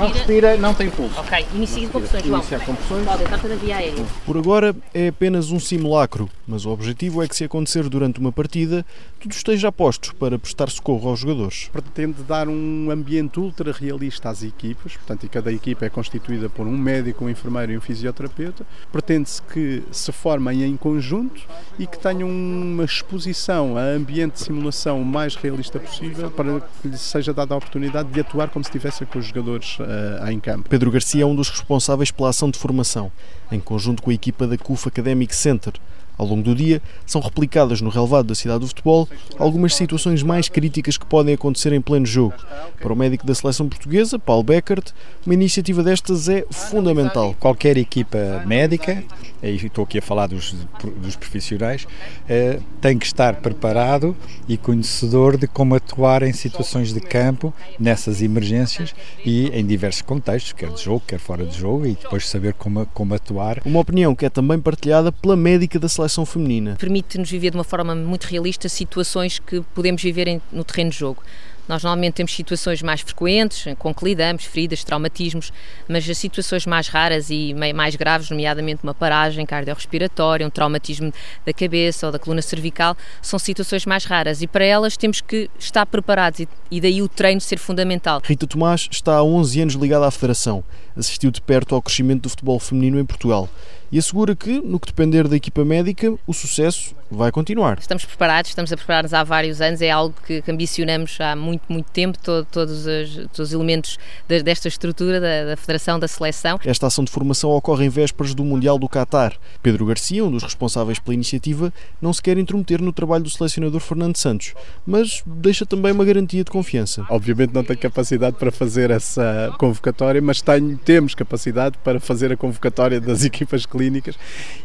Não respira, não tem pulso. Ok, inicia João. Iniciar compulsões. Pode entrar via aérea. Por agora é apenas um simulacro, mas o objetivo é que se acontecer durante uma partida, tudo esteja a postos para prestar socorro aos jogadores. pretende dar um ambiente ultra realista às equipas, portanto, e cada equipa é constituída por um médico, um enfermeiro e um fisioterapeuta. Pretende-se que se formem em conjunto e que tenham uma exposição a ambiente de simulação o mais realista possível para que lhes seja dada a oportunidade de atuar como se estivessem com os jogadores eh, em campo. Pedro Garcia é um dos responsáveis pela ação de formação, em conjunto com a equipa da CUF Academic Center. Ao longo do dia, são replicadas no relevado da cidade do futebol algumas situações mais críticas que podem acontecer em pleno jogo. Para o médico da seleção portuguesa, Paulo Beckert, uma iniciativa destas é fundamental. Qualquer equipa médica, e estou aqui a falar dos, dos profissionais, eh, tem que estar preparado e conhecedor de como atuar em situações de campo, nessas emergências e em diversos contextos, quer de jogo, quer fora de jogo, e depois saber como, como atuar. Uma opinião que é também partilhada pela médica da seleção feminina. Permite-nos viver de uma forma muito realista situações que podemos viver em- no terreno de jogo. Nós normalmente temos situações mais frequentes, com que lidamos, feridas, traumatismos, mas as situações mais raras e mais graves, nomeadamente uma paragem cardiorrespiratória, um traumatismo da cabeça ou da coluna cervical, são situações mais raras. E para elas temos que estar preparados e daí o treino ser fundamental. Rita Tomás está há 11 anos ligada à Federação, assistiu de perto ao crescimento do futebol feminino em Portugal e assegura que, no que depender da equipa médica, o sucesso vai continuar. Estamos preparados, estamos a preparar-nos há vários anos, é algo que, que ambicionamos há muito, muito tempo, todo- todos, os, todos os elementos de- desta estrutura da, da Federação, da Seleção. Esta ação de formação ocorre em vésperas do Mundial do Qatar. Pedro Garcia, um dos responsáveis pela iniciativa, não se quer intrometer no trabalho do selecionador Fernando Santos, mas deixa também uma garantia de confiança. Obviamente não tenho capacidade para fazer essa convocatória, mas tenho, temos capacidade para fazer a convocatória das equipas clínicas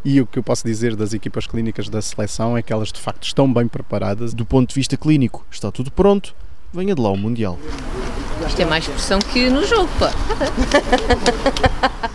e o que eu posso dizer das equipas clínicas da seleção é que elas de facto estão bem preparadas. Do ponto de vista clínico, está tudo pronto, venha de lá o Mundial. Isto é mais pressão que no jogo, pá.